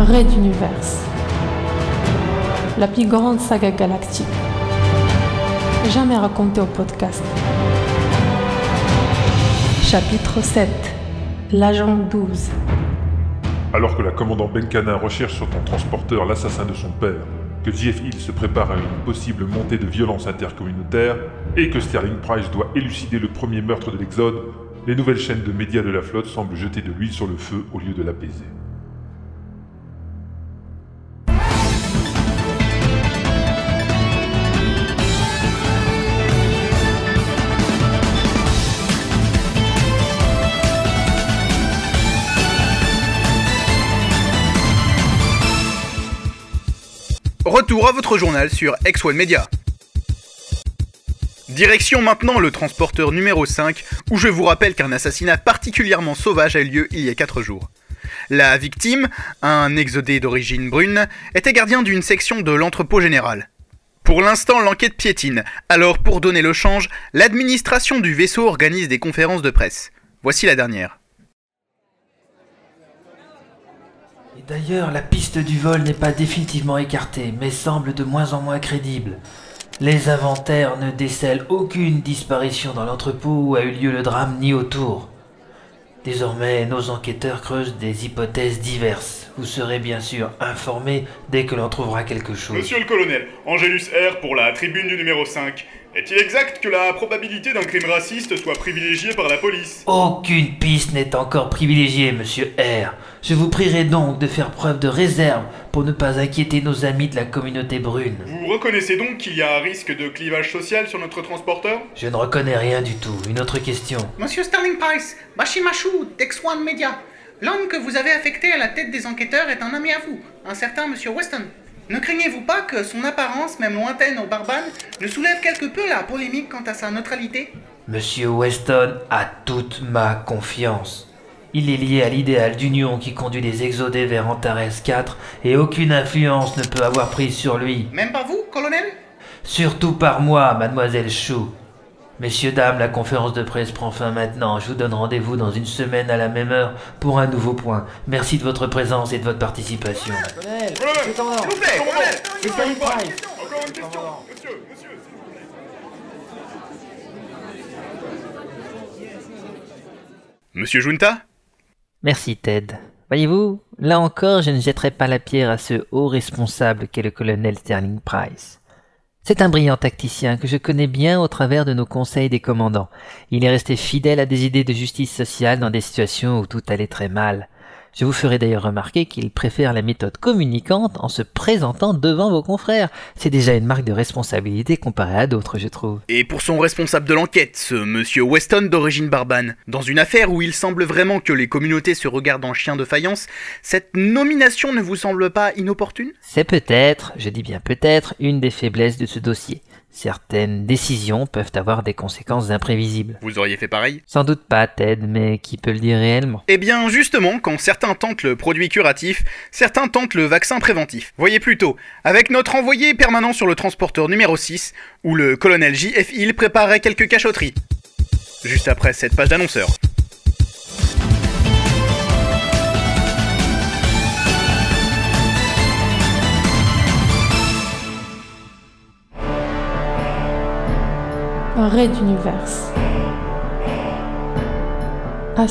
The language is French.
D'univers. La plus grande saga galactique. Jamais racontée au podcast. Chapitre 7. L'agent 12. Alors que la commandant Benkana recherche sur ton transporteur l'assassin de son père, que JF Hill se prépare à une possible montée de violence intercommunautaire, et que Sterling Price doit élucider le premier meurtre de l'Exode, les nouvelles chaînes de médias de la flotte semblent jeter de l'huile sur le feu au lieu de l'apaiser. Retour à votre journal sur X1 Media. Direction maintenant le transporteur numéro 5, où je vous rappelle qu'un assassinat particulièrement sauvage a eu lieu il y a 4 jours. La victime, un exodé d'origine brune, était gardien d'une section de l'entrepôt général. Pour l'instant, l'enquête piétine, alors pour donner le change, l'administration du vaisseau organise des conférences de presse. Voici la dernière. D'ailleurs, la piste du vol n'est pas définitivement écartée, mais semble de moins en moins crédible. Les inventaires ne décèlent aucune disparition dans l'entrepôt où a eu lieu le drame ni autour. Désormais, nos enquêteurs creusent des hypothèses diverses. Vous serez bien sûr informés dès que l'on trouvera quelque chose. Monsieur le colonel, Angelus R pour la tribune du numéro 5. Est-il exact que la probabilité d'un crime raciste soit privilégiée par la police Aucune piste n'est encore privilégiée, monsieur R. Je vous prierai donc de faire preuve de réserve pour ne pas inquiéter nos amis de la communauté brune. Vous reconnaissez donc qu'il y a un risque de clivage social sur notre transporteur Je ne reconnais rien du tout. Une autre question. Monsieur Sterling Price, Bashimashu, Dex One Media. L'homme que vous avez affecté à la tête des enquêteurs est un ami à vous, un certain Monsieur Weston. Ne craignez-vous pas que son apparence, même lointaine au Barbane, ne soulève quelque peu la polémique quant à sa neutralité? Monsieur Weston a toute ma confiance. Il est lié à l'idéal d'union qui conduit les exodés vers Antares 4 et aucune influence ne peut avoir prise sur lui. Même pas vous, colonel? Surtout par moi, mademoiselle Chou. Messieurs, dames, la conférence de presse prend fin maintenant. Je vous donne rendez-vous dans une semaine à la même heure pour un nouveau point. Merci de votre présence et de votre participation. Colonel S'il vous plaît, colonel Encore une question Monsieur, monsieur Monsieur Junta? Merci, Ted. Voyez-vous, là encore, je ne jetterai pas la pierre à ce haut responsable qu'est le colonel Sterling Price. C'est un brillant tacticien que je connais bien au travers de nos conseils des commandants. Il est resté fidèle à des idées de justice sociale dans des situations où tout allait très mal. Je vous ferai d'ailleurs remarquer qu'il préfère la méthode communicante en se présentant devant vos confrères. C'est déjà une marque de responsabilité comparée à d'autres, je trouve. Et pour son responsable de l'enquête, ce monsieur Weston d'origine barbane, dans une affaire où il semble vraiment que les communautés se regardent en chien de faïence, cette nomination ne vous semble pas inopportune? C'est peut-être, je dis bien peut-être, une des faiblesses de ce dossier. Certaines décisions peuvent avoir des conséquences imprévisibles. Vous auriez fait pareil? Sans doute pas, Ted, mais qui peut le dire réellement? Eh bien, justement, quand certains tentent le produit curatif, certains tentent le vaccin préventif. Voyez plutôt, avec notre envoyé permanent sur le transporteur numéro 6, où le colonel J.F. Hill préparait quelques cachotteries. Juste après cette page d'annonceur. Un raid d'univers. À.